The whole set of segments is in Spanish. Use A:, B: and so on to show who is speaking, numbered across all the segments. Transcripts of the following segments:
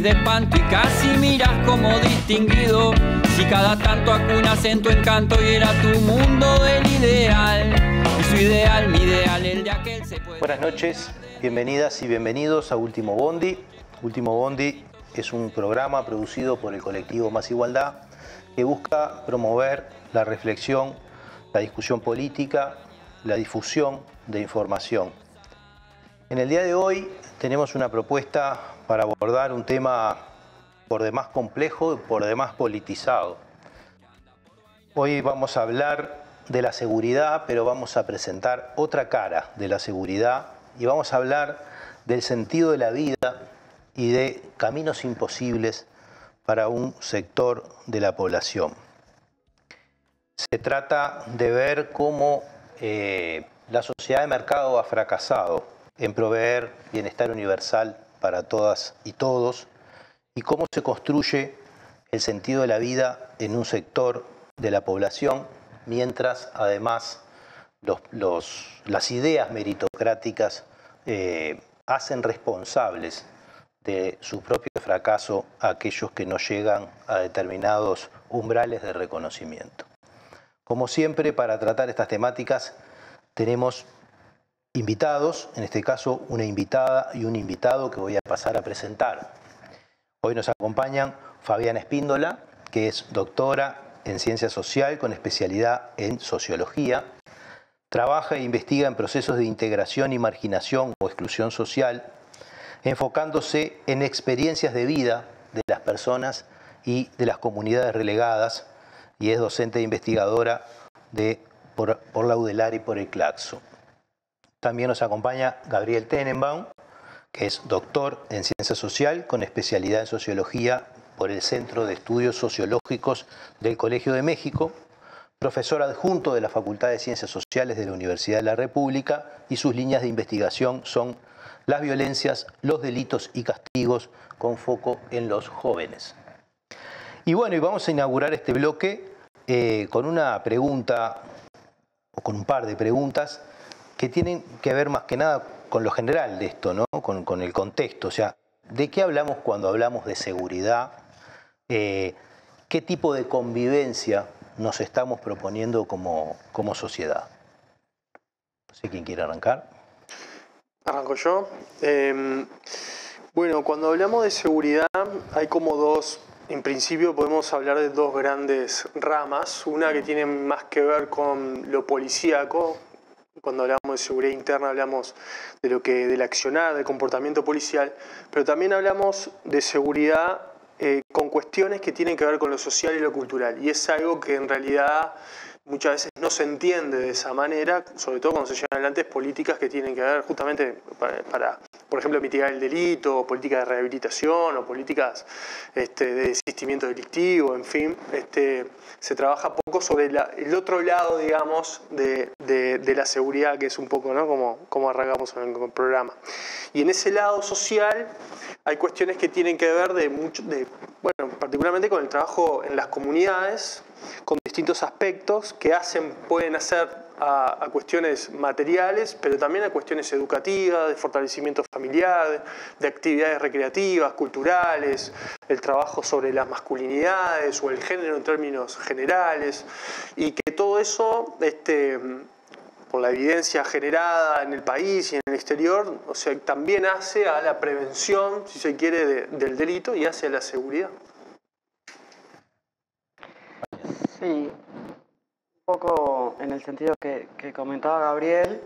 A: de espanto y casi miras como distinguido. Si cada tanto acunas en tu encanto y era tu mundo del ideal. Y su ideal, mi ideal, el de aquel se puede.
B: Buenas noches, bienvenidas y bienvenidos a Último Bondi. Último Bondi es un programa producido por el colectivo Más Igualdad que busca promover la reflexión, la discusión política, la difusión de información. En el día de hoy tenemos una propuesta para abordar un tema por demás complejo y por demás politizado. Hoy vamos a hablar de la seguridad, pero vamos a presentar otra cara de la seguridad y vamos a hablar del sentido de la vida y de caminos imposibles para un sector de la población. Se trata de ver cómo eh, la sociedad de mercado ha fracasado en proveer bienestar universal para todas y todos y cómo se construye el sentido de la vida en un sector de la población, mientras además las ideas meritocráticas eh, hacen responsables de su propio fracaso a aquellos que no llegan a determinados umbrales de reconocimiento. Como siempre, para tratar estas temáticas tenemos invitados, en este caso una invitada y un invitado que voy a pasar a presentar. Hoy nos acompañan Fabiana Espíndola, que es doctora en ciencia social con especialidad en sociología. Trabaja e investiga en procesos de integración y marginación o exclusión social, enfocándose en experiencias de vida de las personas y de las comunidades relegadas y es docente e investigadora de, por, la UDELAR y por el CLACSO. También nos acompaña Gabriel Tenenbaum, que es doctor en ciencia social con especialidad en sociología por el Centro de Estudios Sociológicos del Colegio de México, profesor adjunto de la Facultad de Ciencias Sociales de la Universidad de la República y sus líneas de investigación son las violencias, los delitos y castigos con foco en los jóvenes. Y bueno, y vamos a inaugurar este bloque eh, con una pregunta, o con un par de preguntas, que tienen que ver más que nada con lo general de esto, ¿no? con, el contexto. O sea, ¿de qué hablamos cuando hablamos de seguridad? Eh, ¿Qué tipo de convivencia nos estamos proponiendo como, como sociedad? No sé quién quiere arrancar.
C: Arranco yo. Em, bueno, cuando hablamos de seguridad hay como dos en principio podemos hablar de dos grandes ramas, una que tiene más que ver con lo policíaco, cuando hablamos de seguridad interna hablamos de lo que del accionar, del comportamiento policial, pero también hablamos de seguridad eh, con cuestiones que tienen que ver con lo social y lo cultural, y es algo que en realidad muchas veces no se entiende de esa manera, sobre todo cuando se llevan adelante políticas que tienen que ver justamente para, por ejemplo, mitigar el delito, políticas de rehabilitación, o políticas este, de desistimiento delictivo, en fin, este, se trabaja poco sobre el otro lado, digamos, de, la seguridad, que es un poco ¿no? como, como arrancamos en el programa. Y en ese lado social hay cuestiones que tienen que ver de mucho, de, bueno, particularmente con el trabajo en las comunidades, con distintos aspectos que hacen, pueden hacer a, cuestiones materiales, pero también a cuestiones educativas, de fortalecimiento familiar, de actividades recreativas, culturales, el trabajo sobre las masculinidades o el género en términos generales, y que todo eso, este, por la evidencia generada en el país y en el exterior, o sea, también hace a la prevención, si se quiere, del delito y hace a la seguridad.
D: Sí, un poco en el sentido que, comentaba Gabriel.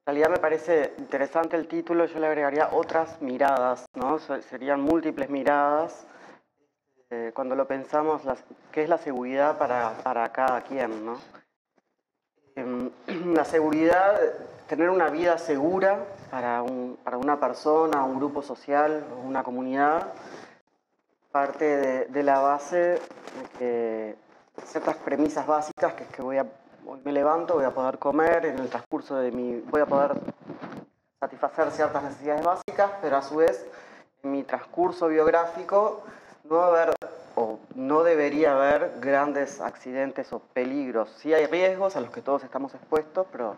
D: En realidad me parece interesante el título, yo le agregaría otras miradas, ¿no? Serían múltiples miradas. Eh, cuando lo pensamos, ¿qué es la seguridad para, para cada quien, ¿no? Em, la seguridad, tener una vida segura para, un, para una persona, un grupo social, una comunidad, parte de, de la base de que ciertas premisas básicas, que es que voy a, me levanto, voy a poder comer, en el transcurso de mi, voy a poder satisfacer ciertas necesidades básicas, pero a su vez, en mi transcurso biográfico, no haber o no debería haber grandes accidentes o peligros. Sí hay riesgos a los que todos estamos expuestos, pero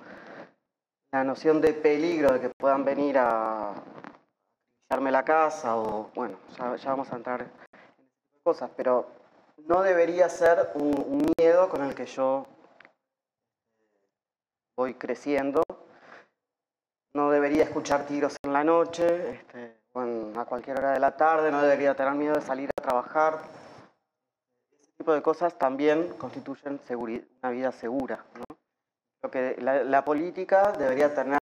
D: la noción de peligro de que puedan venir a arme la casa o, bueno, ya, vamos a entrar en cosas, pero no debería ser un, miedo con el que yo voy creciendo. No debería escuchar tiros en la noche, este, a cualquier hora de la tarde, no debería tener miedo de salir a trabajar. Ese tipo de cosas también constituyen una vida segura. Lo que la política debería tener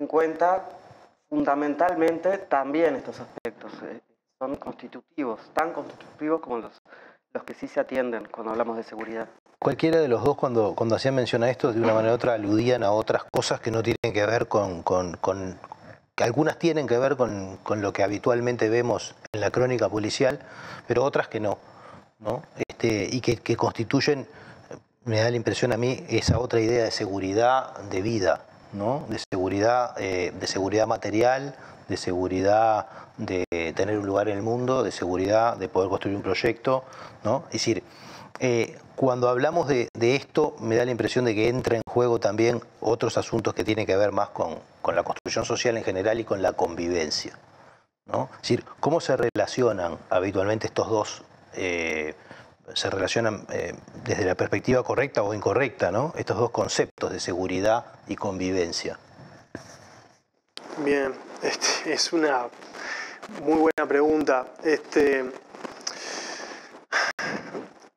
D: en cuenta fundamentalmente también estos aspectos. Eh, son constitutivos, tan constitutivos como los, los que sí se atienden cuando hablamos de seguridad.
B: Cualquiera de los dos, cuando, cuando hacían mención a esto, de una manera u otra aludían a otras cosas que no tienen que ver con, con, que algunas tienen que ver con, con, lo que habitualmente vemos en la crónica policial, pero otras que no, ¿no? Este, y que, que constituyen, me da la impresión a mí, esa otra idea de seguridad de vida, de seguridad, eh, de seguridad material, de seguridad de tener un lugar en el mundo, de seguridad de poder construir un proyecto. ¿no? Es decir, eh, cuando hablamos de, esto, me da la impresión de que entra en juego también otros asuntos que tienen que ver más con, la construcción social en general y con la convivencia. ¿no? Es decir, cómo se relacionan habitualmente estos dos eh, se relacionan eh, desde la perspectiva correcta o incorrecta, ¿no? Estos dos conceptos de seguridad y convivencia.
C: Bien, este, es una muy buena pregunta. Este,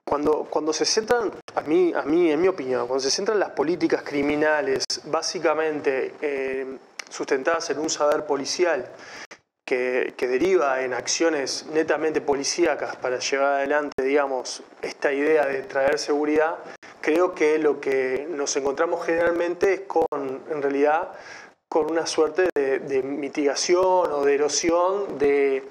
C: cuando, cuando se centran, a mí, a mí, en mi opinión, cuando se centran las políticas criminales básicamente eh, sustentadas en un saber policial que, deriva en acciones netamente policíacas para llevar adelante, digamos, esta idea de traer seguridad, creo que lo que nos encontramos generalmente es con, en realidad, con una suerte de, mitigación o de erosión de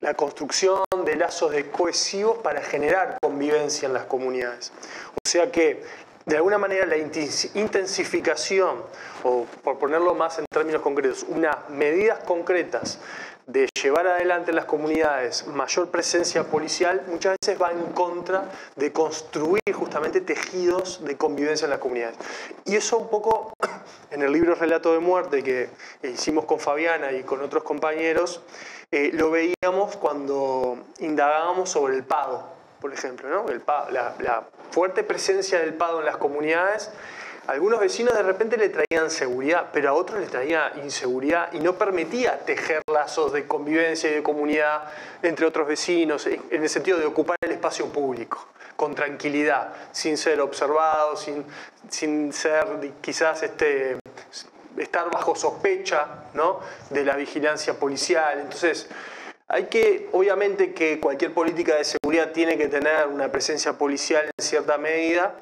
C: la construcción de lazos de cohesivos para generar convivencia en las comunidades. O sea que de alguna manera la intensificación, o por ponerlo más en términos concretos, unas medidas concretas de llevar adelante en las comunidades mayor presencia policial, muchas veces va en contra de construir justamente tejidos de convivencia en las comunidades. Y eso un poco en el libro Relato de Muerte que hicimos con Fabiana y con otros compañeros, eh, lo veíamos cuando indagábamos sobre el pago por ejemplo, ¿no? el la, fuerte presencia del PADO en las comunidades, algunos vecinos de repente le traían seguridad, pero a otros les traía inseguridad y no permitía tejer lazos de convivencia y de comunidad entre otros vecinos, en el sentido de ocupar el espacio público con tranquilidad, sin ser observado, sin, sin ser quizás este, estar bajo sospecha ¿no? de la vigilancia policial. Entonces, hay que, obviamente que cualquier política de seguridad tiene que tener una presencia policial en cierta medida,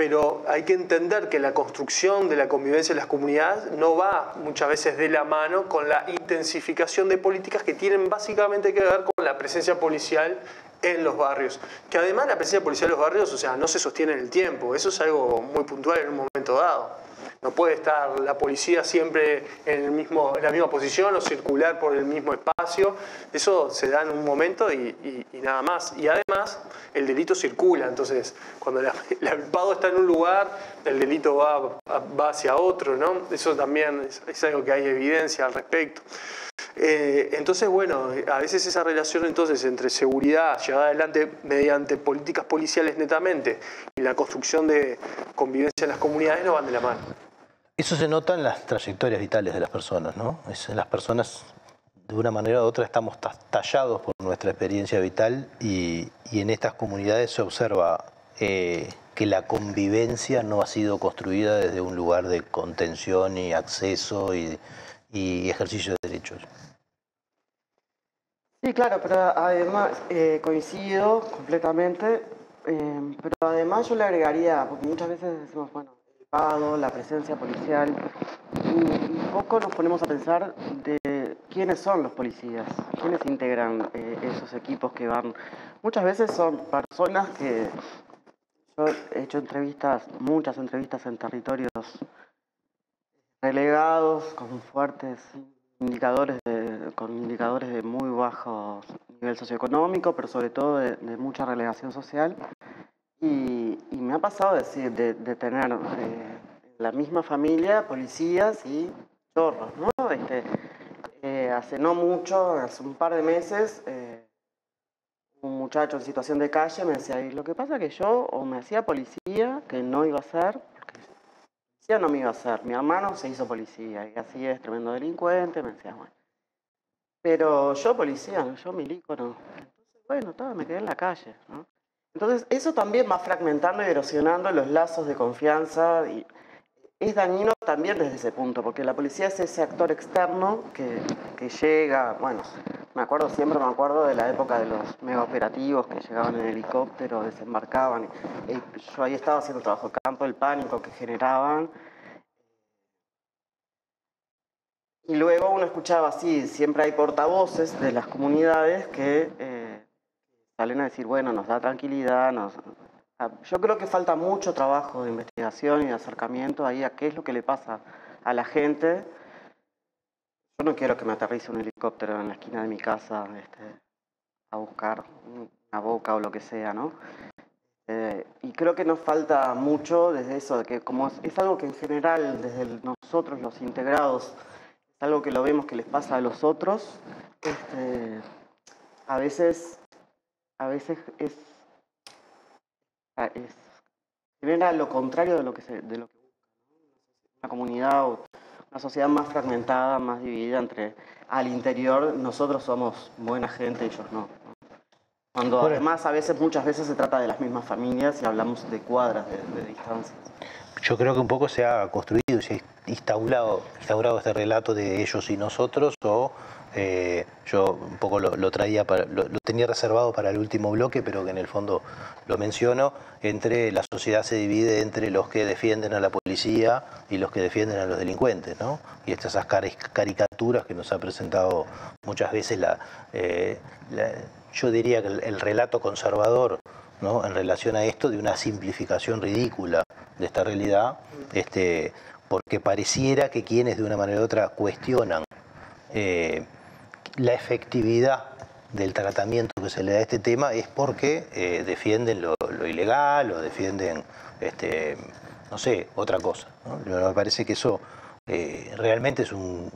C: pero hay que entender que la construcción de la convivencia en las comunidades no va muchas veces de la mano con la intensificación de políticas que tienen básicamente que ver con la presencia policial en los barrios. Que además la presencia policial en los barrios, o sea, no se sostiene en el tiempo, eso es algo muy puntual en un momento dado. No puede estar la policía siempre en, el mismo, en la misma posición o circular por el mismo espacio. Eso se da en un momento y, nada más. Y además, el delito circula. Entonces, cuando el pago está en un lugar, el delito va, va hacia otro. ¿no? Eso también es, algo que hay evidencia al respecto. Eh, entonces, bueno, a veces esa relación entonces entre seguridad llevada adelante mediante políticas policiales netamente y la construcción de convivencia en las comunidades no van de la mano.
B: Eso se nota en las trayectorias vitales de las personas, ¿no? en las personas, de una manera u otra, estamos tallados por nuestra experiencia vital y, en estas comunidades se observa eh, que la convivencia no ha sido construida desde un lugar de contención y acceso y, ejercicio de derechos.
D: Sí, claro, pero además eh, coincido completamente, eh, pero además yo le agregaría, porque muchas veces decimos, bueno, la presencia policial, y, poco nos ponemos a pensar de quiénes son los policías, quiénes integran eh, esos equipos que van. Muchas veces son personas que yo he hecho entrevistas, muchas entrevistas en territorios relegados, con fuertes indicadores de, con indicadores de muy bajo nivel socioeconómico, pero sobre todo de mucha relegación social. Y, me ha pasado decir, de, tener eh, la misma familia, policías y chorros, ¿no? Este, Eh, hace no mucho, hace un par de meses, eh, un muchacho en situación de calle me decía, y lo que pasa es que yo o me hacía policía, que no iba a ser, porque policía no me iba a hacer, mi hermano se hizo policía, y así es, tremendo delincuente, me decía, bueno. Pero yo policía, yo milico. Entonces, bueno, todo, me quedé en la calle, ¿no? Entonces, eso también va fragmentando y erosionando los lazos de confianza y es dañino también desde ese punto, porque la policía es ese actor externo que, llega, bueno, me acuerdo, siempre me acuerdo de la época de los mega operativos que llegaban en helicóptero, desembarcaban, y, yo ahí estaba haciendo trabajo de campo, el pánico que generaban. Y luego uno escuchaba así, siempre hay portavoces de las comunidades que eh, salen a decir, bueno, nos da tranquilidad, nos, Ah, yo creo que falta mucho trabajo de investigación y de acercamiento ahí a qué es lo que le pasa a la gente. Yo no quiero que me aterrice un helicóptero en la esquina de mi casa este, a buscar una boca o lo que sea, ¿no? Eh, y creo que nos falta mucho desde eso, de que como es, algo que en general desde nosotros los integrados, es algo que lo vemos que les pasa a los otros, este, a veces, a veces es es, genera lo contrario de lo que se, de lo que una comunidad o una sociedad más fragmentada, más dividida entre al interior nosotros somos buena gente, ellos no. Cuando además a veces, muchas veces se trata de las mismas familias y hablamos de cuadras de, de distancias.
B: Yo creo que un poco se ha construido, se ha instaurado, instaurado este relato de ellos y nosotros o eh, yo un poco lo, traía, lo, tenía reservado para el último bloque, pero que en el fondo lo menciono, entre la sociedad se divide entre los que defienden a la policía y los que defienden a los delincuentes, ¿no? Y estas caricaturas que nos ha presentado muchas veces la, eh, yo diría que el, relato conservador, ¿no? En relación a esto de una simplificación ridícula de esta realidad, este, porque pareciera que quienes de una manera u otra cuestionan eh, la efectividad del tratamiento que se le da a este tema es porque eh, defienden lo, ilegal o defienden, este, no sé, otra cosa. Me parece que eso eh, realmente es un,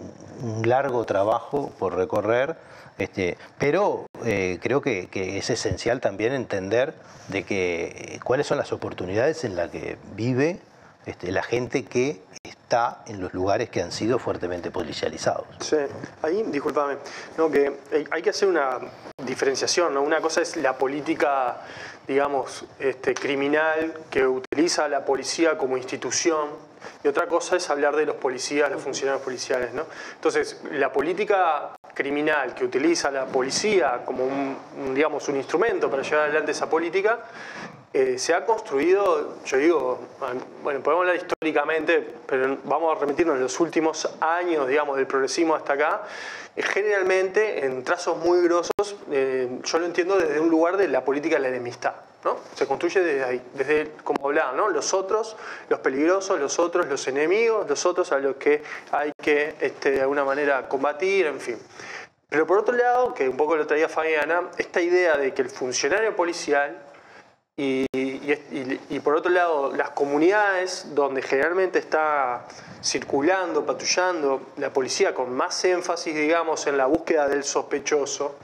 B: largo trabajo por recorrer, este, pero eh, creo que, es esencial también entender de que cuáles son las oportunidades en las que vive este, la gente que está en los lugares que han sido fuertemente policializados.
C: Sí, ahí, discúlpame, no, que hay que hacer una diferenciación, ¿no? Una cosa es la política, digamos, este, criminal que utiliza la policía como institución y otra cosa es hablar de los policías, los funcionarios policiales, ¿no? Entonces, la política criminal que utiliza la policía como un, digamos, un instrumento para llevar adelante esa política eh, se ha construido, yo digo, bueno, podemos hablar históricamente, pero vamos a remitirnos en los últimos años, digamos, del progresismo hasta acá, eh, generalmente en trazos muy grosos, eh, yo lo entiendo desde un lugar de la política de la enemistad. ¿no? Se construye desde ahí, desde, como hablaba, ¿no? los otros, los peligrosos, los otros, los enemigos, los otros a los que hay que este, de alguna manera combatir, en fin. Pero por otro lado, que un poco lo traía Fabiana, esta idea de que el funcionario policial y, por otro lado, las comunidades donde generalmente está circulando, patrullando la policía con más énfasis, digamos, en la búsqueda del sospechoso,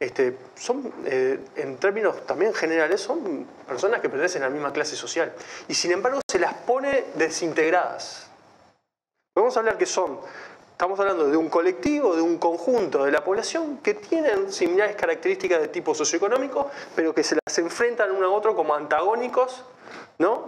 C: este, son, eh, en términos también generales, son personas que pertenecen a la misma clase social. Y sin embargo se las pone desintegradas. Podemos hablar que son Estamos hablando de un colectivo, de un conjunto de la población que tienen similares características de tipo socioeconómico, pero que se las enfrentan uno a otro como antagónicos ¿no?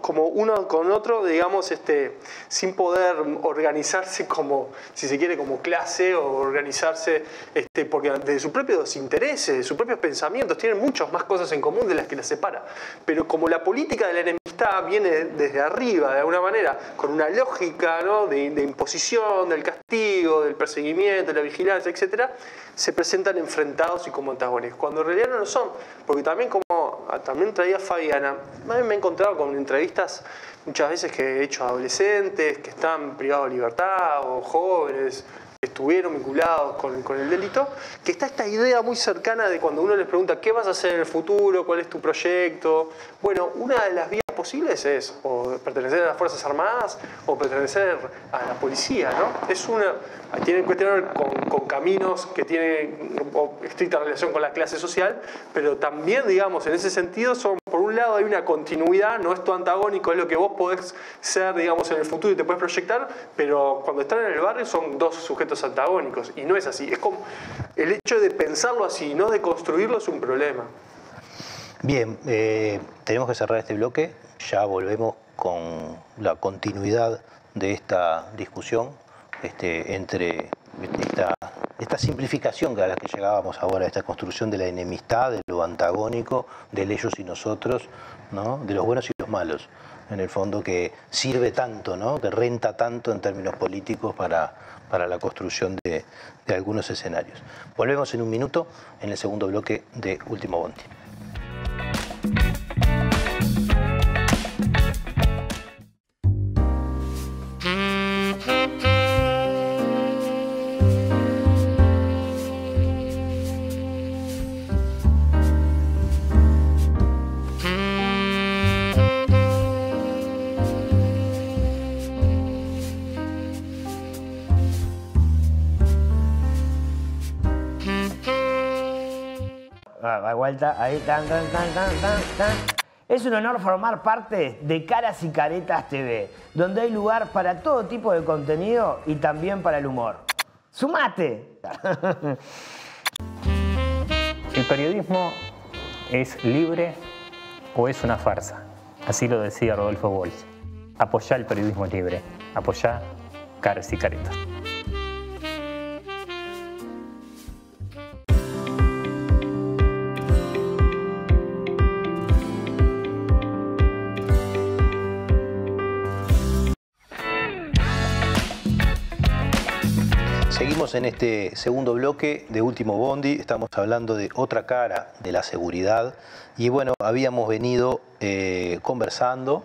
C: como uno con otro, digamos, este, sin poder organizarse como, si se quiere, como clase o organizarse este, porque de sus propios intereses, de sus propios pensamientos, tienen muchas más cosas en común de las que las separa. Pero como la política de la enemistad viene desde arriba, de alguna manera, con una lógica de, de imposición, del castigo, del perseguimiento, de la vigilancia, etc., se presentan enfrentados y como antagónicos, cuando en realidad no lo son, porque también como también traía Fabiana, me he encontrado con entrevistas muchas veces que he hecho a adolescentes que están privados de libertad o jóvenes estuvieron vinculados con, el delito, que está esta idea muy cercana de cuando uno les pregunta qué vas a hacer en el futuro, cuál es tu proyecto. Bueno, una de las vías posibles es o pertenecer a las Fuerzas Armadas o pertenecer a la policía, ¿no? Es una, tiene que con, con, caminos que tienen estricta relación con la clase social, pero también, digamos, en ese sentido son, por un lado hay una continuidad, no es tu antagónico, es lo que vos podés ser, digamos, en el futuro y te puedes proyectar, pero cuando están en el barrio son dos sujetos antagónicos y no es así. Es como el hecho de pensarlo así, no de construirlo es un problema.
B: Bien, eh, tenemos que cerrar este bloque. Ya volvemos con la continuidad de esta discusión este, entre esta, simplificación a la que llegábamos ahora, esta construcción de la enemistad, de lo antagónico, del ellos y nosotros, ¿no? de los buenos y los malos, en el fondo que sirve tanto, ¿no? que renta tanto en términos políticos para, para la construcción de, de algunos escenarios. Volvemos en un minuto en el segundo bloque de Último Bondi.
E: Es un honor formar parte de Caras y Caretas TV, donde hay lugar para todo tipo de contenido y también para el humor. ¡Sumate!
F: ¿El periodismo es libre o es una farsa? Así lo decía Rodolfo Walsh. Apoyá el periodismo libre. Apoyá Caras y Caretas.
B: En este segundo bloque de Último Bondi, estamos hablando de otra cara de la seguridad. Y bueno, habíamos venido eh, conversando,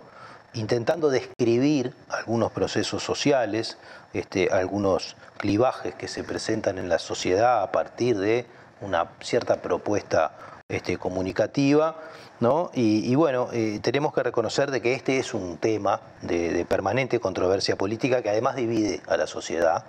B: intentando describir algunos procesos sociales, este, algunos clivajes que se presentan en la sociedad a partir de una cierta propuesta este, comunicativa, ¿no? Y, bueno, eh, tenemos que reconocer de que este es un tema de permanente controversia política que además divide a la sociedad,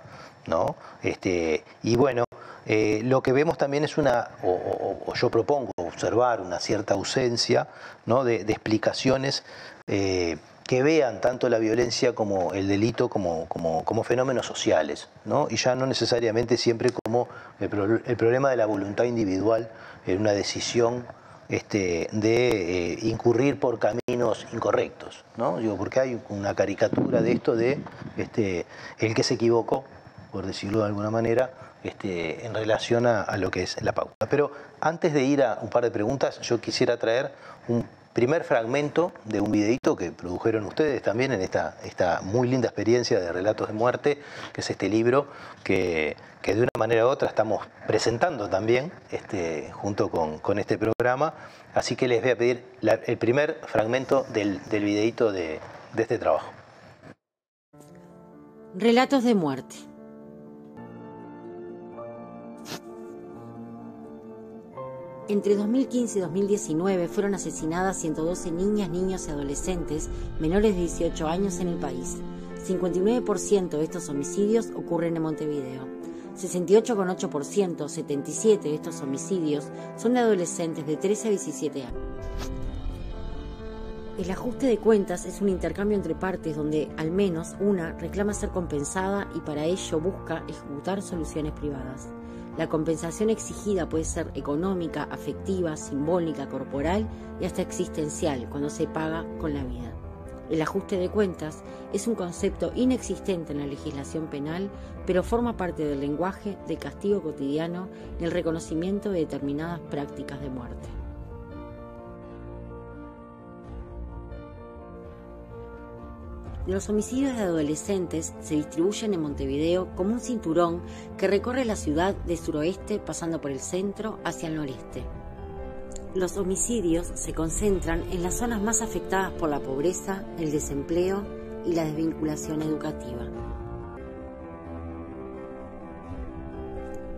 B: ¿no? Este, y bueno, eh, lo que vemos también es una, o, yo propongo observar una cierta ausencia ¿no? de, explicaciones eh, que vean tanto la violencia como el delito como, como, fenómenos sociales, ¿no? y ya no necesariamente siempre como el, problema de la voluntad individual en una decisión este, de eh, incurrir por caminos incorrectos, ¿no? Digo, porque hay una caricatura de esto de este, el que se equivocó por decirlo de alguna manera, este, en relación a, lo que es la pauta. Pero antes de ir a un par de preguntas, yo quisiera traer un primer fragmento de un videito que produjeron ustedes también en esta, esta muy linda experiencia de Relatos de Muerte, que es este libro que, de una manera u otra estamos presentando también este, junto con, este programa. Así que les voy a pedir el primer fragmento del, del videito de, de este trabajo.
G: Relatos de Muerte. Entre 2015 y 2019 fueron asesinadas 112 niñas, niños y adolescentes menores de 18 años en el país. 59% de estos homicidios ocurren en Montevideo. 68,8%, 77 de estos homicidios son de adolescentes de 13 a 17 años. El ajuste de cuentas es un intercambio entre partes donde al menos una reclama ser compensada y para ello busca ejecutar soluciones privadas. La compensación exigida puede ser económica, afectiva, simbólica, corporal y hasta existencial cuando se paga con la vida. El ajuste de cuentas es un concepto inexistente en la legislación penal, pero forma parte del lenguaje de castigo cotidiano y el reconocimiento de determinadas prácticas de muerte. Los homicidios de adolescentes se distribuyen en Montevideo como un cinturón que recorre la ciudad de suroeste pasando por el centro hacia el noreste. Los homicidios se concentran en las zonas más afectadas por la pobreza, el desempleo y la desvinculación educativa.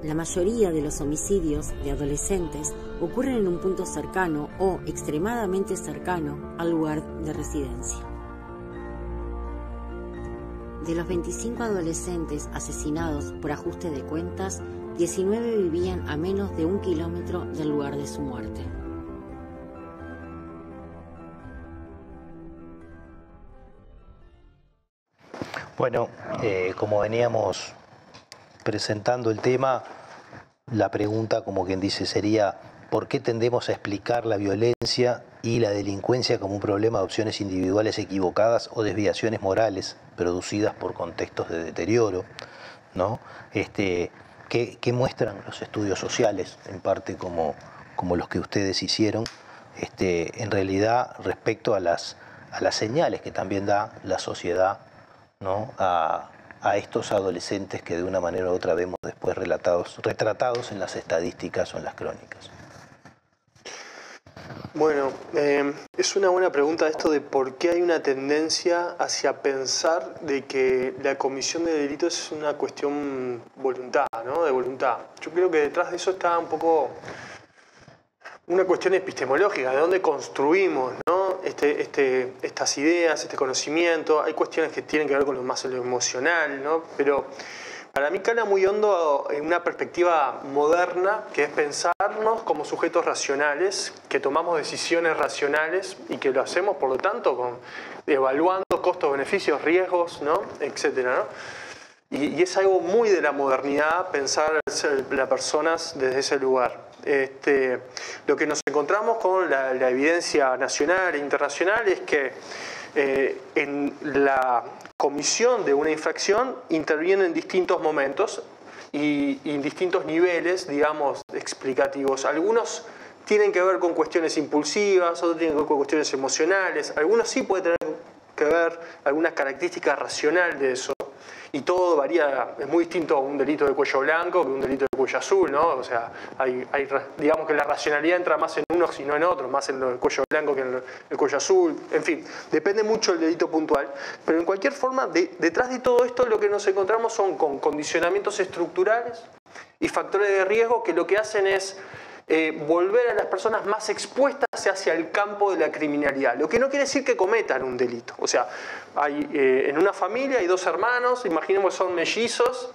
G: La mayoría de los homicidios de adolescentes ocurren en un punto cercano o extremadamente cercano al lugar de residencia. De los 25 adolescentes asesinados por ajuste de cuentas, 19 vivían a menos de un kilómetro del lugar de su muerte.
B: Bueno, eh, como veníamos presentando el tema, la pregunta, como quien dice, sería ¿por qué tendemos a explicar la violencia y la delincuencia como un problema de opciones individuales equivocadas o desviaciones morales producidas por contextos de deterioro? ¿no? Este, ¿qué, muestran los estudios sociales, en parte como, como los que ustedes hicieron, este, en realidad respecto a las, a las señales que también da la sociedad ¿no? a, a estos adolescentes que de una manera u otra vemos después relatados, retratados en las estadísticas o en las crónicas?
C: Bueno, eh, es una buena pregunta esto de por qué hay una tendencia hacia pensar de que la comisión de delitos es una cuestión voluntad, ¿no? De voluntad. Yo creo que detrás de eso está un poco una cuestión epistemológica, de dónde construimos ¿no? este, este, estas ideas, este conocimiento. Hay cuestiones que tienen que ver con lo más emocional, ¿no? pero para mí cala muy hondo en una perspectiva moderna, que es pensarnos como sujetos racionales, que tomamos decisiones racionales y que lo hacemos, por lo tanto, evaluando costos, beneficios, riesgos, ¿no? etcétera. Y, y, es algo muy de la modernidad pensar las personas desde ese lugar. Este, lo que nos encontramos con la, evidencia nacional e internacional es que eh, en la comisión de una infracción intervienen en distintos momentos y, en distintos niveles, digamos, explicativos. Algunos tienen que ver con cuestiones impulsivas, otros tienen que ver con cuestiones emocionales, algunos sí pueden tener que ver algunas características racionales de eso y todo varía, es muy distinto a un delito de cuello blanco que un delito de cuello azul, ¿no? O sea, hay, digamos que la racionalidad entra más en unos y no en otros, más en el cuello blanco que en el, cuello azul, en fin, depende mucho del delito puntual, pero en cualquier forma, detrás de todo esto lo que nos encontramos son con condicionamientos estructurales y factores de riesgo que lo que hacen es eh, volver a las personas más expuestas hacia el campo de la criminalidad. Lo que no quiere decir que cometan un delito. O sea, hay, eh, en una familia hay dos hermanos, imaginemos son mellizos,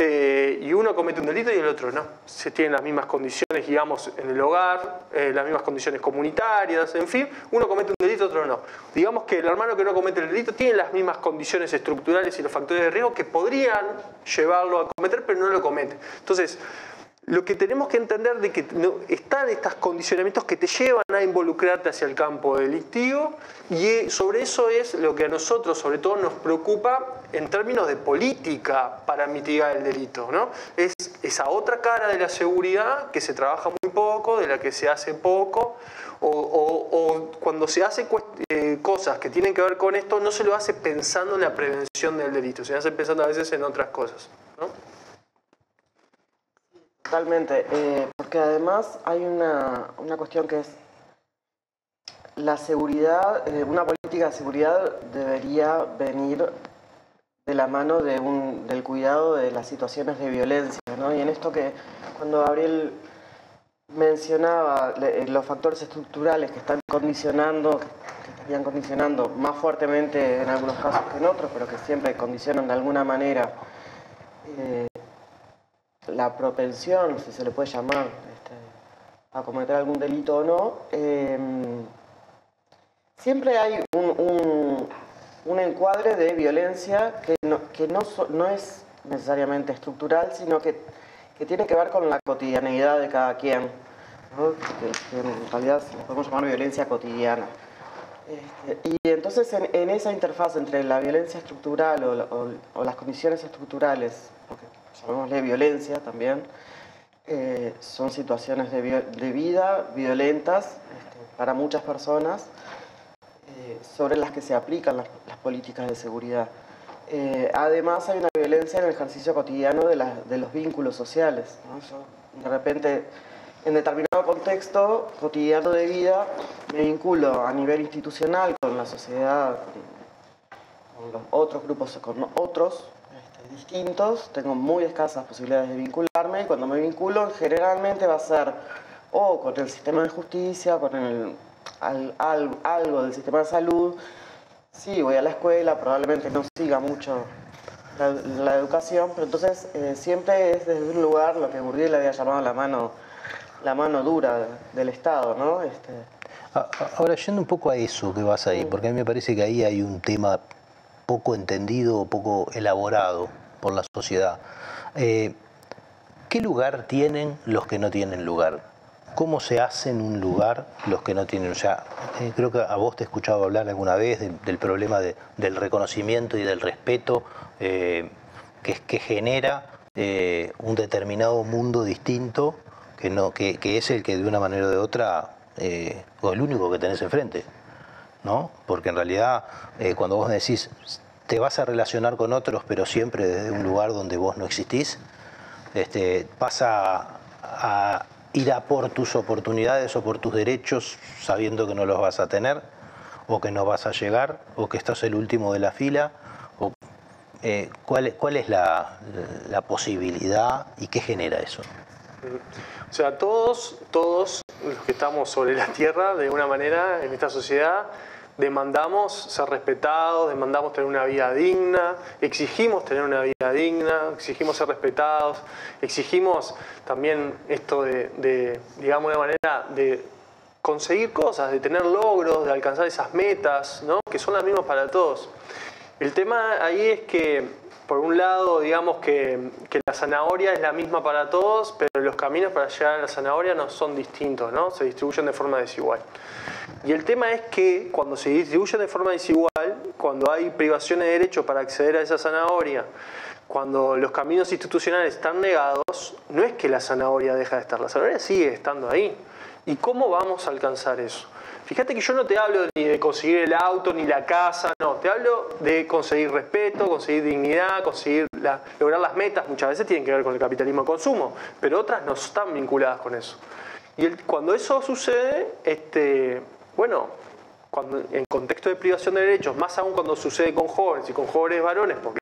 C: eh, y uno comete un delito y el otro no. Se tienen las mismas condiciones, digamos, en el hogar, las mismas condiciones comunitarias, en fin, uno comete un delito, otro no. Digamos que el hermano que no comete el delito tiene las mismas condiciones estructurales y los factores de riesgo que podrían llevarlo a cometer, pero no lo comete. Entonces, lo que tenemos que entender de que están estos condicionamientos que te llevan a involucrarte hacia el campo delictivo y eh, sobre eso es lo que a nosotros sobre todo nos preocupa en términos de política para mitigar el delito. ¿no? Es esa otra cara de la seguridad que se trabaja muy poco, de la que se hace poco, o, cuando se hace eh, cosas que tienen que ver con esto, no se lo hace pensando en la prevención del delito, se hace pensando a veces en otras cosas. ¿no?
D: Totalmente, eh, porque además hay una, cuestión que es la seguridad, eh, una política de seguridad debería venir de la mano de un, del cuidado de las situaciones de violencia, ¿no? Y en esto que cuando Gabriel mencionaba eh, los factores estructurales que están condicionando, que estarían condicionando más fuertemente en algunos casos que en otros, pero que siempre condicionan de alguna manera la propensión, si se le puede llamar, este, a cometer algún delito o no, em, siempre hay un, encuadre de violencia que no, que no, es necesariamente estructural, sino que, tiene que ver con la cotidianeidad de cada quien, que, en realidad podemos llamar violencia cotidiana. Este, y entonces en, esa interfaz entre la violencia estructural o, o las condiciones estructurales, llamémosle violencia también, eh, son situaciones de, vida violentas este, para muchas personas eh, sobre las que se aplican las, políticas de seguridad. Eh, además hay una violencia en el ejercicio cotidiano de, los vínculos sociales. de repente, en determinado contexto cotidiano de vida, me vinculo a nivel institucional con la sociedad, con los otros grupos, con otros, distintos, tengo muy escasas posibilidades de vincularme y cuando me vinculo generalmente va a ser o con el sistema de justicia, con el, algo del sistema de salud. Sí, voy a la escuela, probablemente no siga mucho la, educación, pero entonces eh, siempre es desde un lugar lo que Gurdiel había llamado la mano, la mano dura del Estado, ¿no? Este...
B: Ahora, yendo un poco a eso que vas ahí, porque a mí me parece que ahí hay un tema poco entendido o poco elaborado por la sociedad. Eh, ¿Qué lugar tienen los que no tienen lugar? ¿Cómo se hacen un lugar los que no tienen? O sea, eh, creo que a vos te he escuchado hablar alguna vez del problema del reconocimiento y del respeto eh, que, que, genera un determinado mundo distinto que, no, que, es el que de una manera o de otra, o el único que tenés enfrente. ¿No? Porque en realidad eh, cuando vos decís te vas a relacionar con otros, pero siempre desde un lugar donde vos no existís, este, pasa a ir a por tus oportunidades o por tus derechos sabiendo que no los vas a tener, o que no vas a llegar, o que estás el último de la fila. O, eh, ¿cuál, ¿Cuál es la, la posibilidad y qué genera eso?
C: O sea, todos, todos los que estamos sobre la tierra, de una manera, en esta sociedad, demandamos ser respetados, demandamos tener una vida digna, exigimos tener una vida digna, exigimos ser respetados, exigimos también esto de, digamos de manera, de conseguir cosas, de tener logros, de alcanzar esas metas, ¿no? que son las mismas para todos. El tema ahí es que, por un lado, digamos que, la zanahoria es la misma para todos, pero los caminos para llegar a la zanahoria no son distintos, ¿no? se distribuyen de forma desigual. Y el tema es que cuando se distribuyen de forma desigual, cuando hay privaciones de derecho para acceder a esa zanahoria, cuando los caminos institucionales están negados, no es que la zanahoria deja de estar, la zanahoria sigue estando ahí. ¿Y cómo vamos a alcanzar eso? Fíjate que yo no te hablo ni de conseguir el auto ni la casa, no, te hablo de conseguir respeto, conseguir dignidad, conseguir lograr las metas. Muchas veces tienen que ver con el capitalismo de consumo, pero otras no están vinculadas con eso. Y cuando eso sucede, este, bueno, cuando, en contexto de privación de derechos, más aún cuando sucede con jóvenes y con jóvenes varones, porque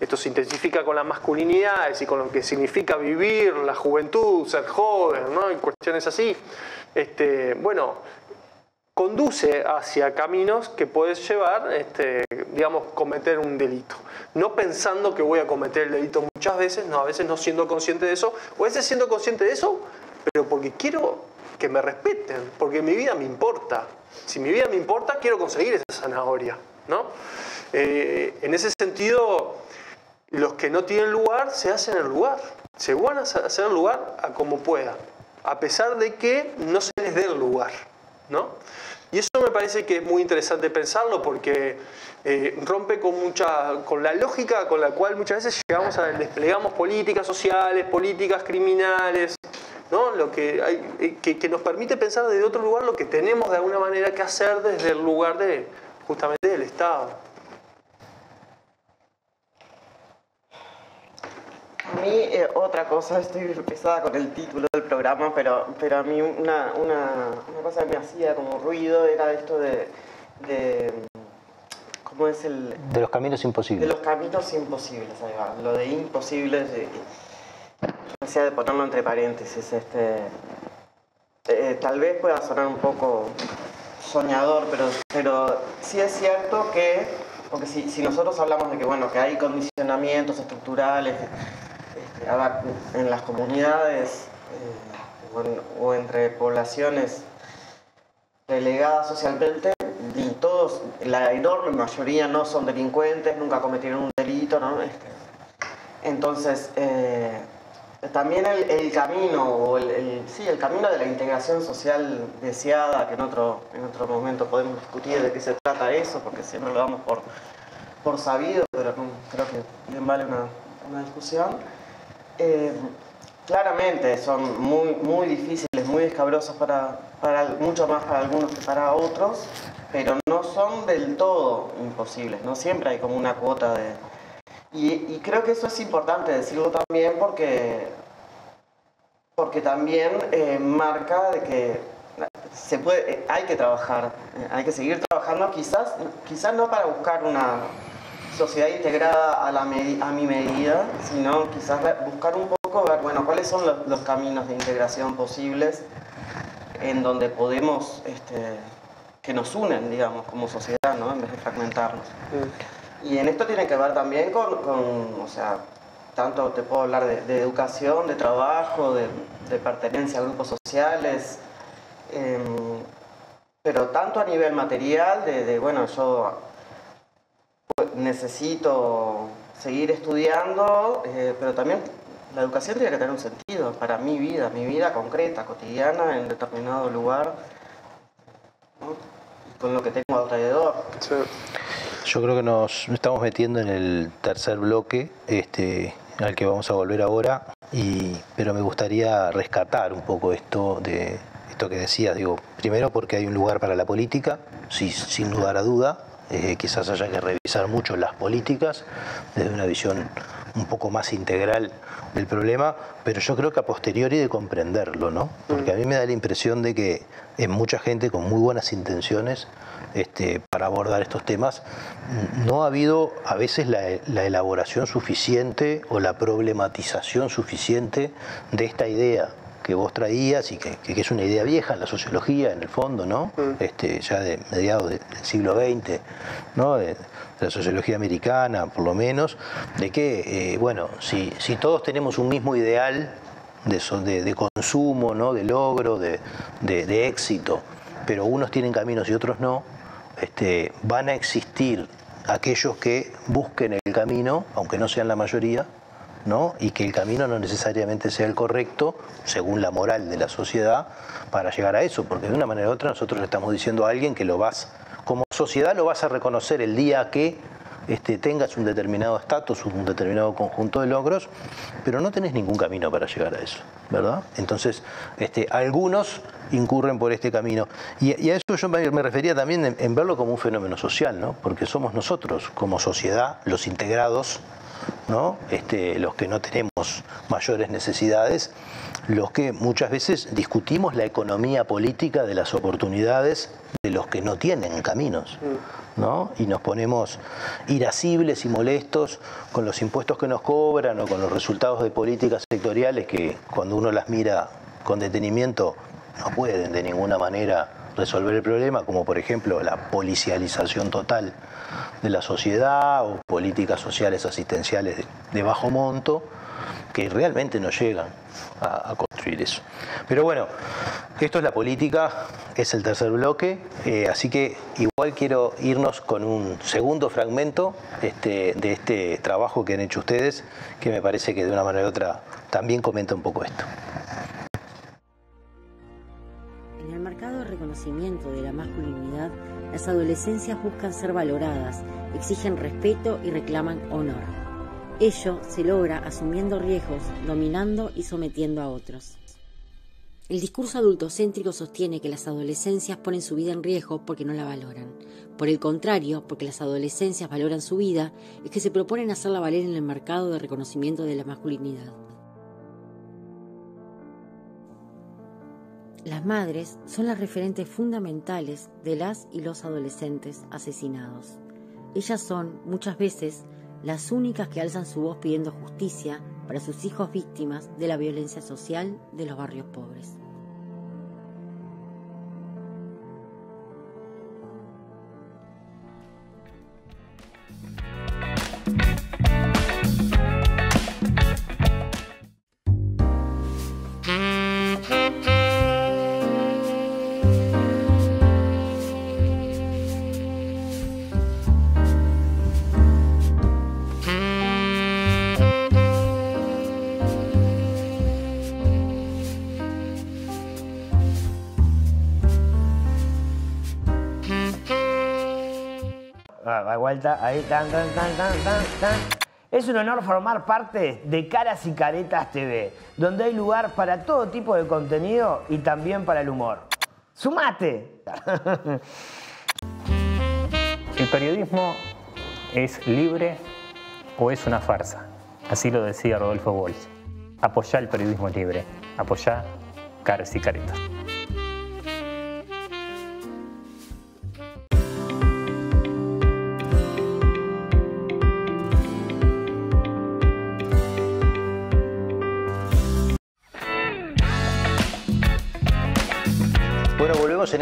C: esto se intensifica con las masculinidades y con lo que significa vivir la juventud, ser joven, ¿no? Y cuestiones así, este, bueno, conduce hacia caminos que puedes llevar, este, digamos, cometer un delito. No pensando que voy a cometer el delito muchas veces, no, a veces no siendo consciente de eso, o a veces siendo consciente de eso, pero porque quiero que me respeten, porque mi vida me importa. Si mi vida me importa, quiero conseguir esa zanahoria. ¿no? Eh, en ese sentido, los que no tienen lugar se hacen el lugar, se van a hacer el lugar a como puedan, a pesar de que no se les dé el lugar. ¿no? Y eso me parece que es muy interesante pensarlo porque eh, rompe con, mucha, con la lógica con la cual muchas veces llegamos a desplegamos políticas sociales, políticas criminales, ¿no? lo que, hay, eh, que, nos permite pensar desde otro lugar lo que tenemos de alguna manera que hacer desde el lugar de justamente del Estado.
D: Mí, eh, otra cosa, estoy pesada con el título del programa, pero, pero a mí una, una, una cosa que me hacía como ruido era esto de, de ¿cómo es el...?
B: De los caminos imposibles.
D: De los caminos imposibles, ahí va. Lo de imposibles, decía de ponerlo entre paréntesis, este, eh, tal vez pueda sonar un poco soñador, pero, pero sí es cierto que, porque si, si nosotros hablamos de que, bueno, que hay condicionamientos estructurales este, en las comunidades eh, o, entre poblaciones relegadas socialmente, todos, la enorme mayoría no son delincuentes, nunca cometieron un delito, ¿no? Este, entonces, eh, también el, camino, o el, sí, el camino de la integración social deseada, que en otro, en otro momento podemos discutir de qué se trata eso, porque siempre lo damos por, por sabido, pero creo que bien vale una, una discusión. Eh, claramente son muy, muy difíciles, muy escabrosos para, para, mucho más para algunos que para otros, pero no son del todo imposibles, ¿no? Siempre hay como una cuota de, y, creo que eso es importante decirlo también porque, porque también eh, marca de que se puede, hay que trabajar, eh, hay que seguir trabajando, quizás, quizás no para buscar una, sociedad integrada a, la a mi medida, sino quizás buscar un poco, ver, bueno, cuáles son los, caminos de integración posibles en donde podemos, este, que nos unen, digamos, como sociedad, ¿no? En vez de fragmentarnos. Y en esto tiene que ver también con, o sea, tanto te puedo hablar de, educación, de trabajo, de, pertenencia a grupos sociales, em, pero tanto a nivel material, de, bueno, yo necesito seguir estudiando, eh, pero también la educación tiene que tener un sentido para mi vida, mi vida concreta, cotidiana, en determinado lugar, con lo que tengo alrededor.
B: Yo creo que nos estamos metiendo en el tercer bloque, este, al que vamos a volver ahora, y, pero me gustaría rescatar un poco esto de esto que decías, digo, primero porque hay un lugar para la política, sí, sin lugar a duda, eh, quizás haya que revisar mucho las políticas desde una visión un poco más integral del problema, pero yo creo que a posteriori de comprenderlo, ¿no? Porque a mí me da la impresión de que en mucha gente con muy buenas intenciones este, para abordar estos temas, no ha habido a veces la, elaboración suficiente o la problematización suficiente de esta idea que vos traías y que, es una idea vieja en la sociología, en el fondo, ¿no? Mm. Este, ya de mediados del siglo XX, ¿no? De, la sociología americana, por lo menos, de que, eh, bueno, si, si todos tenemos un mismo ideal de, de, consumo, ¿no? de logro, de, de, éxito, pero unos tienen caminos y otros no, este, van a existir aquellos que busquen el camino, aunque no sean la mayoría, ¿no? y que el camino no necesariamente sea el correcto, según la moral de la sociedad, para llegar a eso, porque de una manera u otra nosotros le estamos diciendo a alguien que lo vas, como sociedad lo vas a reconocer el día que este, tengas un determinado estatus, un determinado conjunto de logros, pero no tenés ningún camino para llegar a eso, ¿verdad? Entonces, este, algunos incurren por este camino. Y, a eso yo me, refería también en, verlo como un fenómeno social, ¿no? Porque somos nosotros, como sociedad, los integrados, ¿no? Este, los que no tenemos mayores necesidades, los que muchas veces discutimos la economía política de las oportunidades de los que no tienen caminos. ¿no? Y nos ponemos irascibles y molestos con los impuestos que nos cobran o con los resultados de políticas sectoriales que cuando uno las mira con detenimiento no pueden de ninguna manera resolver el problema, como por ejemplo la policialización total de la sociedad o políticas sociales asistenciales de, bajo monto, que realmente no llegan a, construir eso. Pero bueno, esto es la política, es el tercer bloque, eh, así que igual quiero irnos con un segundo fragmento este, de este trabajo que han hecho ustedes, que me parece que de una manera u otra también comenta un poco esto.
G: En el mercado de reconocimiento de la masculinidad, las adolescencias buscan ser valoradas, exigen respeto y reclaman honor. Ello se logra asumiendo riesgos, dominando y sometiendo a otros. El discurso adultocéntrico sostiene que las adolescencias ponen su vida en riesgo porque no la valoran. Por el contrario, porque las adolescencias valoran su vida, es que se proponen hacerla valer en el mercado de reconocimiento de la masculinidad. Las madres son las referentes fundamentales de las y los adolescentes asesinados. Ellas son, muchas veces, las únicas que alzan su voz pidiendo justicia para sus hijos víctimas de la violencia social de los barrios pobres.
E: Es un honor formar parte de Caras y Caretas TV, donde hay lugar para todo tipo de contenido y también para el humor. ¡Sumate!
F: El periodismo es libre o es una farsa. Así lo decía Rodolfo Walsh. Apoyá el periodismo libre. Apoyá Caras y Caretas.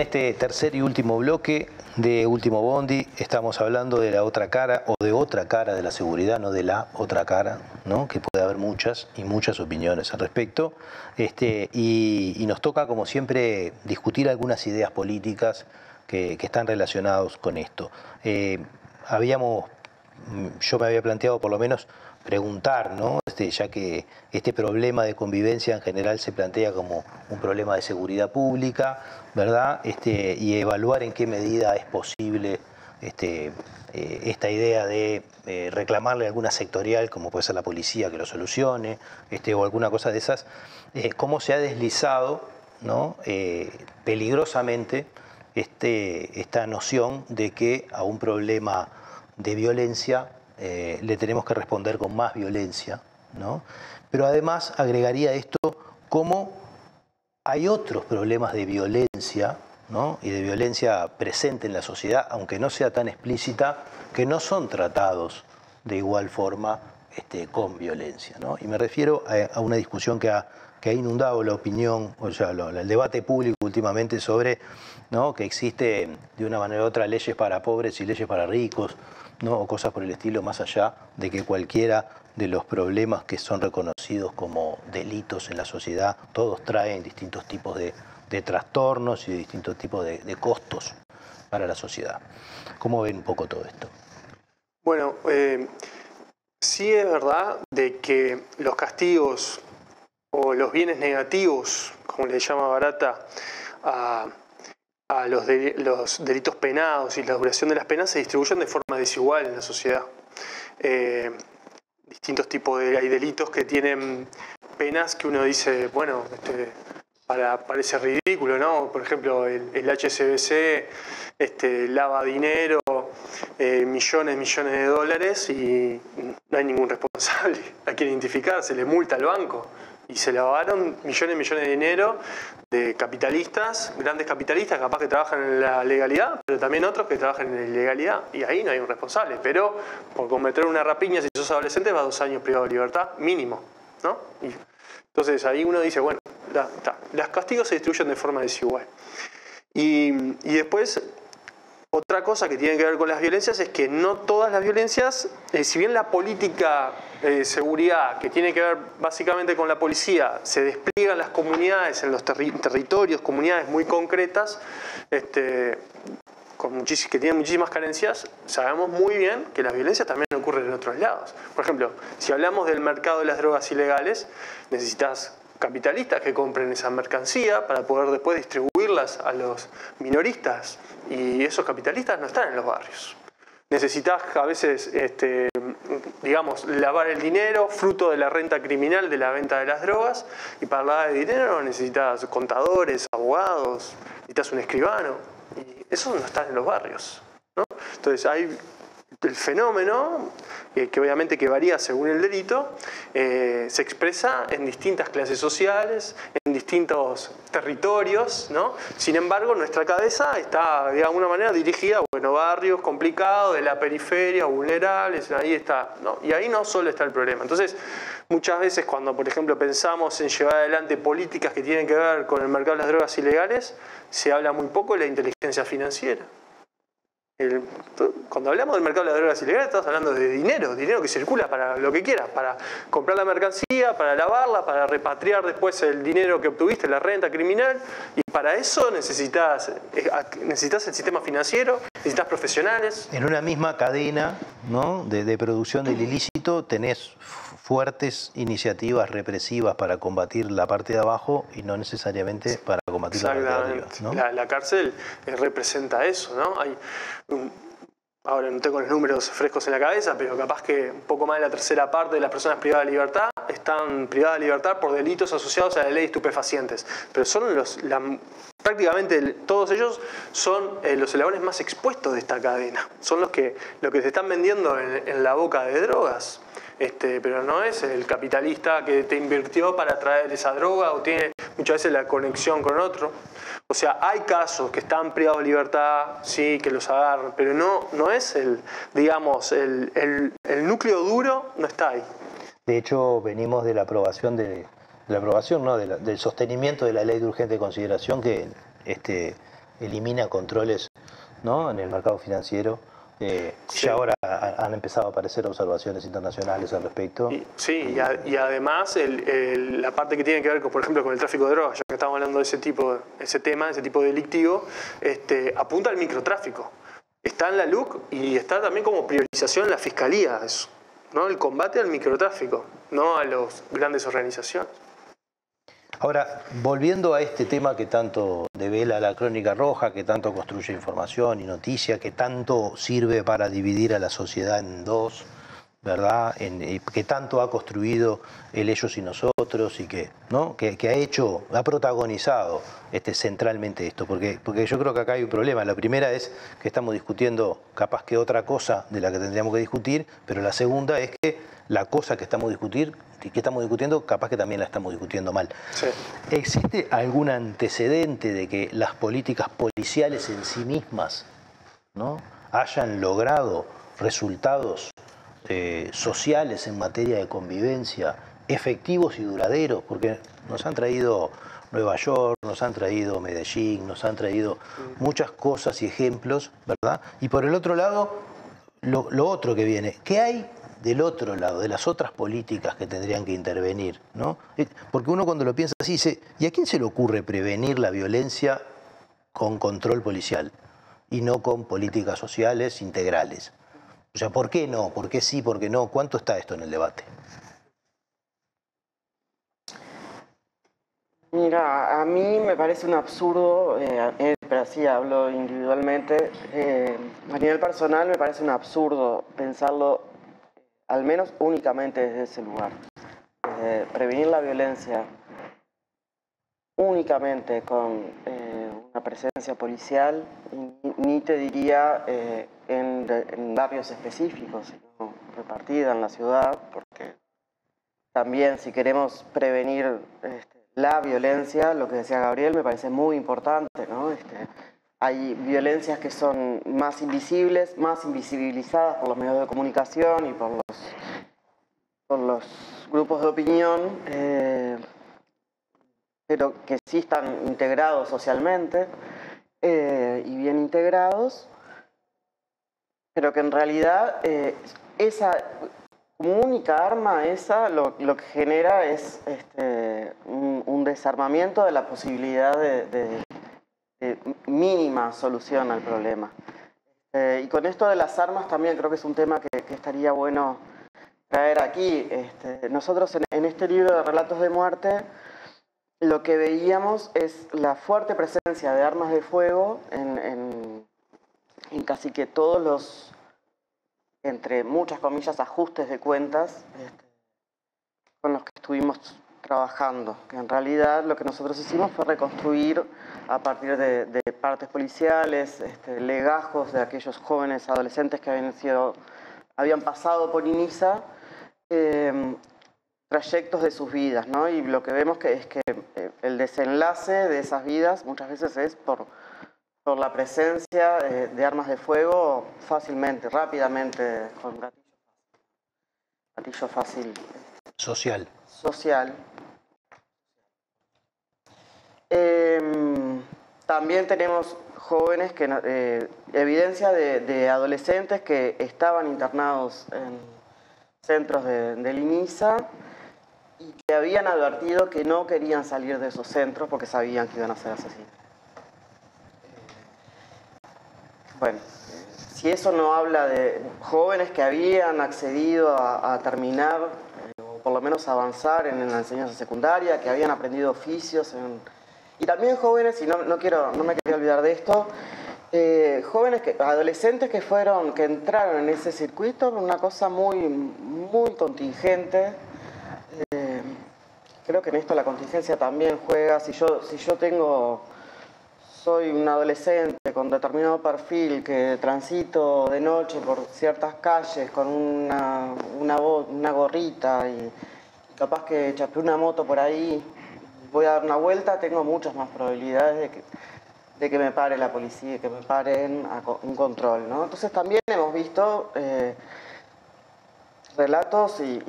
B: Este tercer y último bloque de Último Bondi. Estamos hablando de la otra cara o de otra cara de la seguridad, no de la otra cara, ¿no? que puede haber muchas y muchas opiniones al respecto. Este, y, nos toca, como siempre, discutir algunas ideas políticas que, están relacionadas con esto. Eh, habíamos, yo me había planteado por lo menos preguntar, ¿no? Este, ya que este problema de convivencia en general se plantea como un problema de seguridad pública, ¿verdad? Este, y evaluar en qué medida es posible este, eh, esta idea de eh, reclamarle alguna sectorial, como puede ser la policía, que lo solucione, o alguna cosa de esas, eh, cómo se ha deslizado peligrosamente esta noción de que a un problema de violencia le tenemos que responder con más violencia, ¿no? Pero además agregaría esto como hay otros problemas de violencia, ¿no? Y de violencia presente en la sociedad, aunque no sea tan explícita, que no son tratados de igual forma este, con violencia, ¿no? Y me refiero a, una discusión que ha, inundado la opinión, o sea, el debate público últimamente sobre ¿no? que existe de una manera u otra leyes para pobres y leyes para ricos, ¿no? o cosas por el estilo, más allá de que cualquiera de los problemas que son reconocidos como delitos en la sociedad, todos traen distintos tipos de, trastornos y de distintos tipos de, costos para la sociedad. ¿Cómo ven un poco todo esto?
C: Bueno, eh, sí es verdad de que los castigos o los bienes negativos, como le llama Barata, a a los, los, delitos penados y la duración de las penas se distribuyen de forma desigual en la sociedad. Eh, distintos tipos de hay delitos que tienen penas que uno dice, bueno, este, para, parece ridículo, ¿no? Por ejemplo, el, HCBC este, lava dinero, eh, millones, millones de dólares y no hay ningún responsable a quien identificar, se le multa al banco y se lavaron millones y millones de dinero de capitalistas, grandes capitalistas, capaz que trabajan en la legalidad, pero también otros que trabajan en la ilegalidad, y ahí no hay un responsable. Pero por cometer una rapiña, si sos adolescente, va a dos años privado de libertad, mínimo. ¿no? entonces ahí uno dice, bueno, los castigos se distribuyen de forma desigual. Y, y después otra cosa que tiene que ver con las violencias es que no todas las violencias, eh, si bien la política de seguridad, que tiene que ver básicamente con la policía, se despliega en las comunidades, en los territorios, comunidades muy concretas, este, con que tienen muchísimas carencias, sabemos muy bien que las violencias también ocurren en otros lados. Por ejemplo, si hablamos del mercado de las drogas ilegales, necesitas capitalistas que compren esa mercancía para poder después distribuirlas a los minoristas. Y esos capitalistas no están en los barrios. Necesitas a veces, este, digamos, lavar el dinero fruto de la renta criminal de la venta de las drogas. Y para lavar el dinero necesitas contadores, abogados, necesitas un escribano. Y eso no está en los barrios. Entonces hay el fenómeno, eh, que obviamente que varía según el delito, eh, se expresa en distintas clases sociales, en distintos territorios, ¿no? Sin embargo, nuestra cabeza está de alguna manera dirigida a bueno, barrios complicados, de la periferia, vulnerables, ahí está, ¿no? Y ahí no solo está el problema. Entonces, muchas veces cuando, por ejemplo, pensamos en llevar adelante políticas que tienen que ver con el mercado de las drogas ilegales, se habla muy poco de la inteligencia financiera cuando hablamos del mercado de las drogas ilegales, estamos hablando de dinero, dinero que circula para lo que quieras, para comprar la mercancía, para lavarla, para repatriar después el dinero que obtuviste, la renta criminal, y para eso necesitas, eh, necesitas el sistema financiero, necesitas profesionales.
B: En una misma cadena ¿no? de, de producción del ilícito tenés fuertes iniciativas represivas para combatir la parte de abajo y no necesariamente para combatir la parte de arriba.
C: La, la, cárcel eh, representa eso, ¿no? Hay ahora no tengo los números frescos en la cabeza, pero capaz que un poco más de la tercera parte de las personas privadas de libertad están privadas de libertad por delitos asociados a la ley de estupefacientes. Pero son los, prácticamente todos ellos son eh, los eslabones más expuestos de esta cadena. Son los que, lo que se están vendiendo en la boca de drogas. Este, pero no es el capitalista que te invirtió para traer esa droga o tiene muchas veces la conexión con otro. O sea, hay casos que están privados de libertad, sí, que los agarran, pero no, no es el, digamos, el, el, núcleo duro no está ahí.
B: De hecho, venimos de la aprobación de, la aprobación, ¿no? del sostenimiento de la ley de urgente consideración que este, elimina controles ¿no? en el mercado financiero. Eh, Ya ahora han empezado a aparecer observaciones internacionales al respecto.
C: sí, y, además la parte que tiene que ver, con, por ejemplo, con el tráfico de drogas, ya que estamos hablando de ese tipo, ese tema, ese tipo delictivo, este, apunta al microtráfico. Está en la LUC y está también como priorización en la fiscalía eso, ¿no? el combate al microtráfico, no a las grandes organizaciones.
B: Ahora, volviendo a este tema que tanto devela la crónica roja, que tanto construye información y noticia, que tanto sirve para dividir a la sociedad en dos, ¿verdad? Que tanto ha construido el ellos y nosotros y que, ¿no? que, ha hecho, ha protagonizado este, centralmente esto, porque, porque yo creo que acá hay un problema. La primera es que estamos discutiendo capaz que otra cosa de la que tendríamos que discutir, pero la segunda es que la cosa que estamos discutir, que estamos discutiendo, capaz que también la estamos discutiendo mal. ¿Existe algún antecedente de que las políticas policiales en sí mismas ¿no? hayan logrado resultados eh, sociales en materia de convivencia efectivos y duraderos? Porque nos han traído Nueva York, nos han traído Medellín, nos han traído muchas cosas y ejemplos, ¿verdad? Y por el otro lado, lo, lo otro que viene, ¿qué hay del otro lado, de las otras políticas que tendrían que intervenir. ¿no? Eh, porque uno cuando lo piensa así dice, ¿y a quién se le ocurre prevenir la violencia con control policial y no con políticas sociales integrales? O sea, ¿por qué no? ¿Por qué sí? ¿Por qué no? ¿Cuánto está esto en el debate?
D: Mira, a mí me parece un absurdo, eh, eh, pero así hablo individualmente, a nivel personal me parece un absurdo pensarlo al menos únicamente desde ese lugar. Eh, prevenir la violencia únicamente con eh, una presencia policial, ni te diría eh, en, barrios específicos, sino repartida en la ciudad, porque también si queremos prevenir este, la violencia, lo que decía Gabriel me parece muy importante, ¿no? Este, hay violencias que son más invisibles, más invisibilizadas por los medios de comunicación y por los, grupos de opinión, eh, pero que sí están integrados socialmente eh, y bien integrados, pero que en realidad eh, esa única arma, esa lo, que genera es este, un, desarmamiento de la posibilidad de eh, mínima solución al problema. Eh, y con esto de las armas también creo que es un tema que, estaría bueno traer aquí. Este, nosotros en, este libro de Relatos de Muerte lo que veíamos es la fuerte presencia de armas de fuego en, casi que todos los, entre muchas comillas, ajustes de cuentas este, con los que estuvimos trabajando, que en realidad lo que nosotros hicimos fue reconstruir a partir de, partes policiales, este, legajos de aquellos jóvenes adolescentes que habían, sido, habían pasado por INISA, em, trayectos de sus vidas, ¿no? Y lo que vemos que es que eh, el desenlace de esas vidas muchas veces es por, por la presencia eh, de armas de fuego fácilmente, rápidamente, con gatillo, gatillo fácil.
B: Social.
D: Social. Em, también tenemos jóvenes que eh, evidencia de, adolescentes que estaban internados en centros de, del INISA y que habían advertido que no querían salir de esos centros porque sabían que iban a ser asesinos. Bueno, si eso no habla de jóvenes que habían accedido a, terminar por lo menos avanzar en la enseñanza secundaria, que habían aprendido oficios y también jóvenes, y no, no, quiero, no me quería olvidar de esto, eh, jóvenes, adolescentes que fueron, que entraron en ese circuito, una cosa muy, muy contingente. Eh, creo que en esto la contingencia también juega. Si yo, si yo tengo, soy un adolescente con determinado perfil que transito de noche por ciertas calles con una, una, una gorrita y capaz que chapé una moto por ahí voy a dar una vuelta, tengo muchas más probabilidades de que, de que me pare la policía, que me paren a un control. ¿no? Entonces también hemos visto eh, relatos y,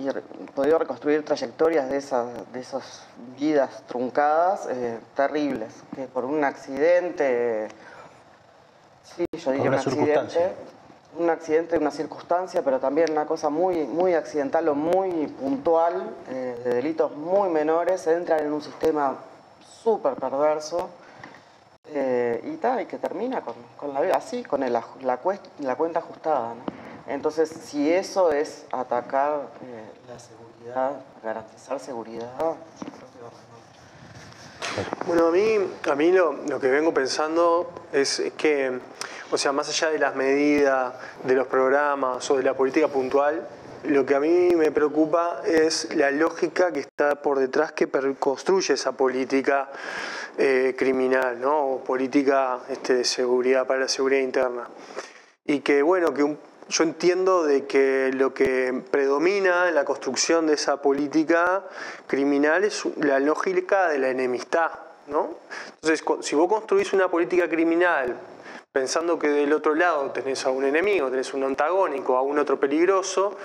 D: podido reconstruir trayectorias de esas, de esas vidas truncadas eh, terribles, que por un accidente Sí, yo diría
B: una
D: un accidente. Un accidente, una circunstancia, pero también una cosa muy, muy accidental o muy puntual, eh, de delitos muy menores, entran en un sistema súper perverso eh, y, ta, y que termina con, con la vida así, con el la, cuest- la cuenta ajustada. ¿no? Entonces, si eso es atacar eh, la seguridad, garantizar seguridad.
C: Bueno, a mí, a mí lo, lo que vengo pensando es que, o sea, más allá de las medidas, de los programas o de la política puntual, lo que a mí me preocupa es la lógica que está por detrás que construye esa política eh, criminal, ¿no? O política este, de seguridad para la seguridad interna. Y que, bueno, que un- yo entiendo de que lo que predomina en la construcción de esa política criminal es la lógica de la enemistad, ¿no? Entonces, si vos construís una política criminal pensando que del otro lado tenés a un enemigo, tenés un antagónico, a un otro peligroso,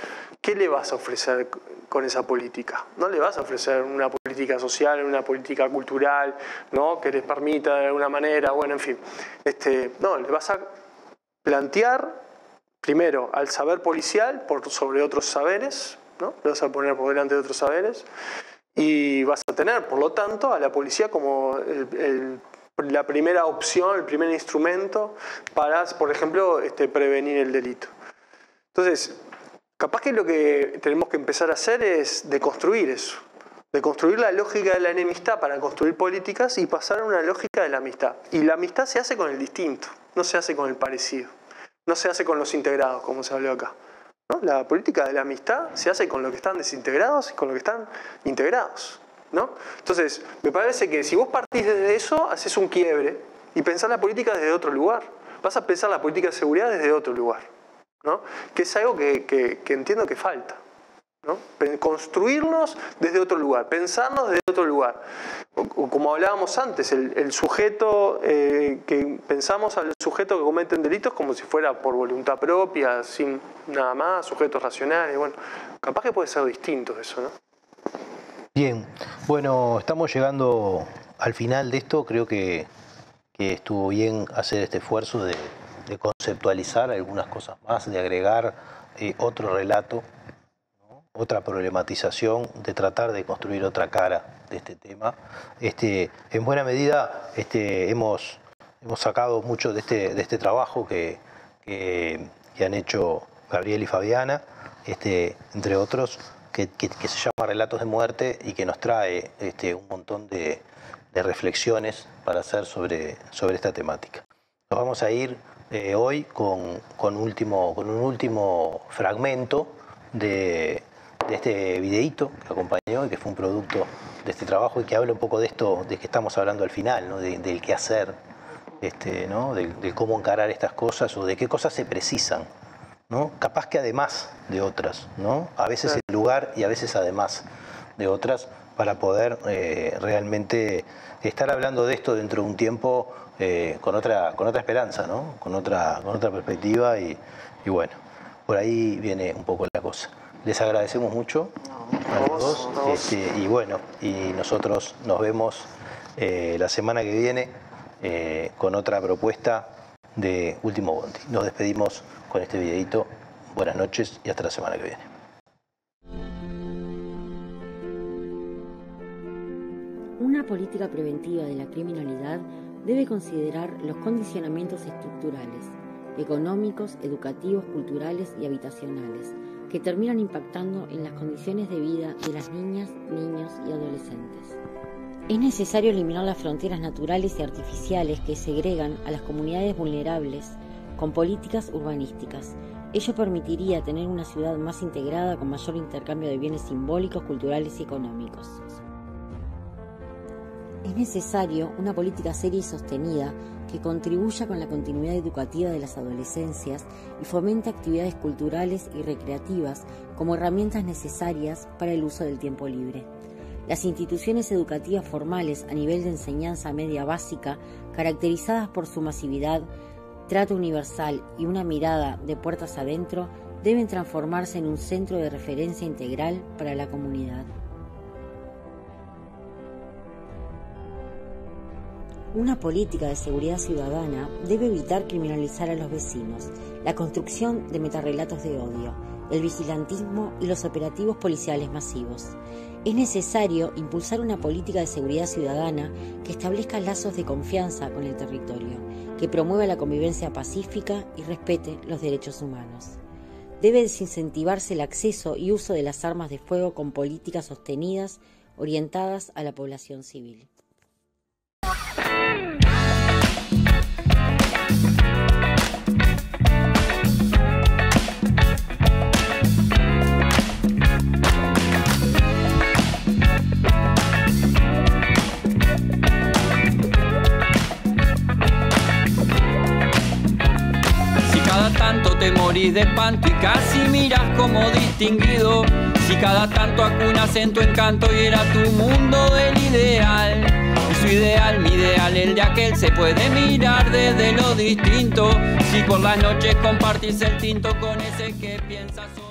C: ¿qué le vas a ofrecer con esa política? No le vas a ofrecer una política social, una política cultural, ¿no? Que les permita de alguna manera, bueno, en fin. Este, no, le vas a plantear primero al saber policial sobre otros saberes, ¿no? Lo vas a poner por delante de otros saberes y vas a tener, por lo tanto, a la policía como la primera opción, el primer instrumento para, por ejemplo, este, prevenir el delito. Entonces, capaz que lo que tenemos que empezar a hacer es deconstruir eso, deconstruir la lógica de la enemistad para construir políticas y pasar a una lógica de la amistad. Y la amistad se hace con el distinto, no se hace con el parecido, no se hace con los integrados, como se habló acá. ¿no? La política de la amistad se hace con los que están desintegrados y con los que están integrados. ¿no? Entonces, me parece que si vos partís desde eso, haces un quiebre y pensás la política desde otro lugar. Vas a pensar la política de seguridad desde otro lugar. ¿no? Que es algo que, que- que entiendo que falta. Construirnos desde otro lugar, pensarnos desde otro lugar. Como hablábamos antes, el, sujeto, eh, que pensamos al sujeto que cometen delitos como si fuera por voluntad propia, sin nada más, sujetos racionales. Bueno, capaz que puede ser distinto eso, ¿no?
B: Bien, bueno, estamos llegando al final de esto. Creo que, que estuvo bien hacer este esfuerzo de, conceptualizar algunas cosas más, de agregar eh, otro relato. Otra problematización, de tratar de construir otra cara de este tema. Este, en buena medida este, hemos, hemos sacado mucho de este, de este trabajo que, que- han hecho Gabriel y Fabiana, este, entre otros, que se llama Relatos de Muerte y que nos trae este, un montón de, de reflexiones para hacer sobre, sobre esta temática. Nos vamos a ir eh, hoy con, con, último, con un último fragmento de, de este videíto que acompañó y que fue un producto de este trabajo y que habla un poco de esto de que estamos hablando al final, ¿no? De- del qué hacer, este, ¿no? de, de cómo encarar estas cosas o de qué cosas se precisan. ¿no? Capaz que además de otras, ¿no? A veces en lugar y a veces además de otras, para poder eh, realmente estar hablando de esto dentro de un tiempo eh, con, otra, con otra esperanza, ¿no? Con otra, con otra perspectiva y, y bueno, por ahí viene un poco la cosa. Les agradecemos mucho a los dos este, y bueno, y nosotros nos vemos eh, la semana que viene eh, con otra propuesta de Último Bondi. Nos despedimos con este videito. Buenas noches y hasta la semana que viene.
G: Una política preventiva de la criminalidad debe considerar los condicionamientos estructurales, económicos, educativos, culturales y habitacionales, que terminan impactando en las condiciones de vida de las niñas, niños y adolescentes. Es necesario eliminar las fronteras naturales y artificiales que segregan a las comunidades vulnerables con políticas urbanísticas. Ello permitiría tener una ciudad más integrada con mayor intercambio de bienes simbólicos, culturales y económicos. Es necesario una política seria y sostenida que contribuya con la continuidad educativa de las adolescencias y fomente actividades culturales y recreativas como herramientas necesarias para el uso del tiempo libre. Las instituciones educativas formales a nivel de enseñanza media básica, caracterizadas por su masividad, trato universal y una mirada de puertas adentro, deben transformarse en un centro de referencia integral para la comunidad. Una política de seguridad ciudadana debe evitar criminalizar a los vecinos, la construcción de metarrelatos de odio, el vigilantismo y los operativos policiales masivos. Es necesario impulsar una política de seguridad ciudadana que establezca lazos de confianza con el territorio, que promueva la convivencia pacífica y respete los derechos humanos. Debe desincentivarse el acceso y uso de las armas de fuego con políticas sostenidas orientadas a la población civil.
A: Morís y casi miras como distinguido, si cada tanto acunas en tu encanto y era tu mundo el ideal. Y su ideal, mi ideal, el de aquel se puede mirar desde lo distinto. Si por las noches compartís el tinto con ese que piensas.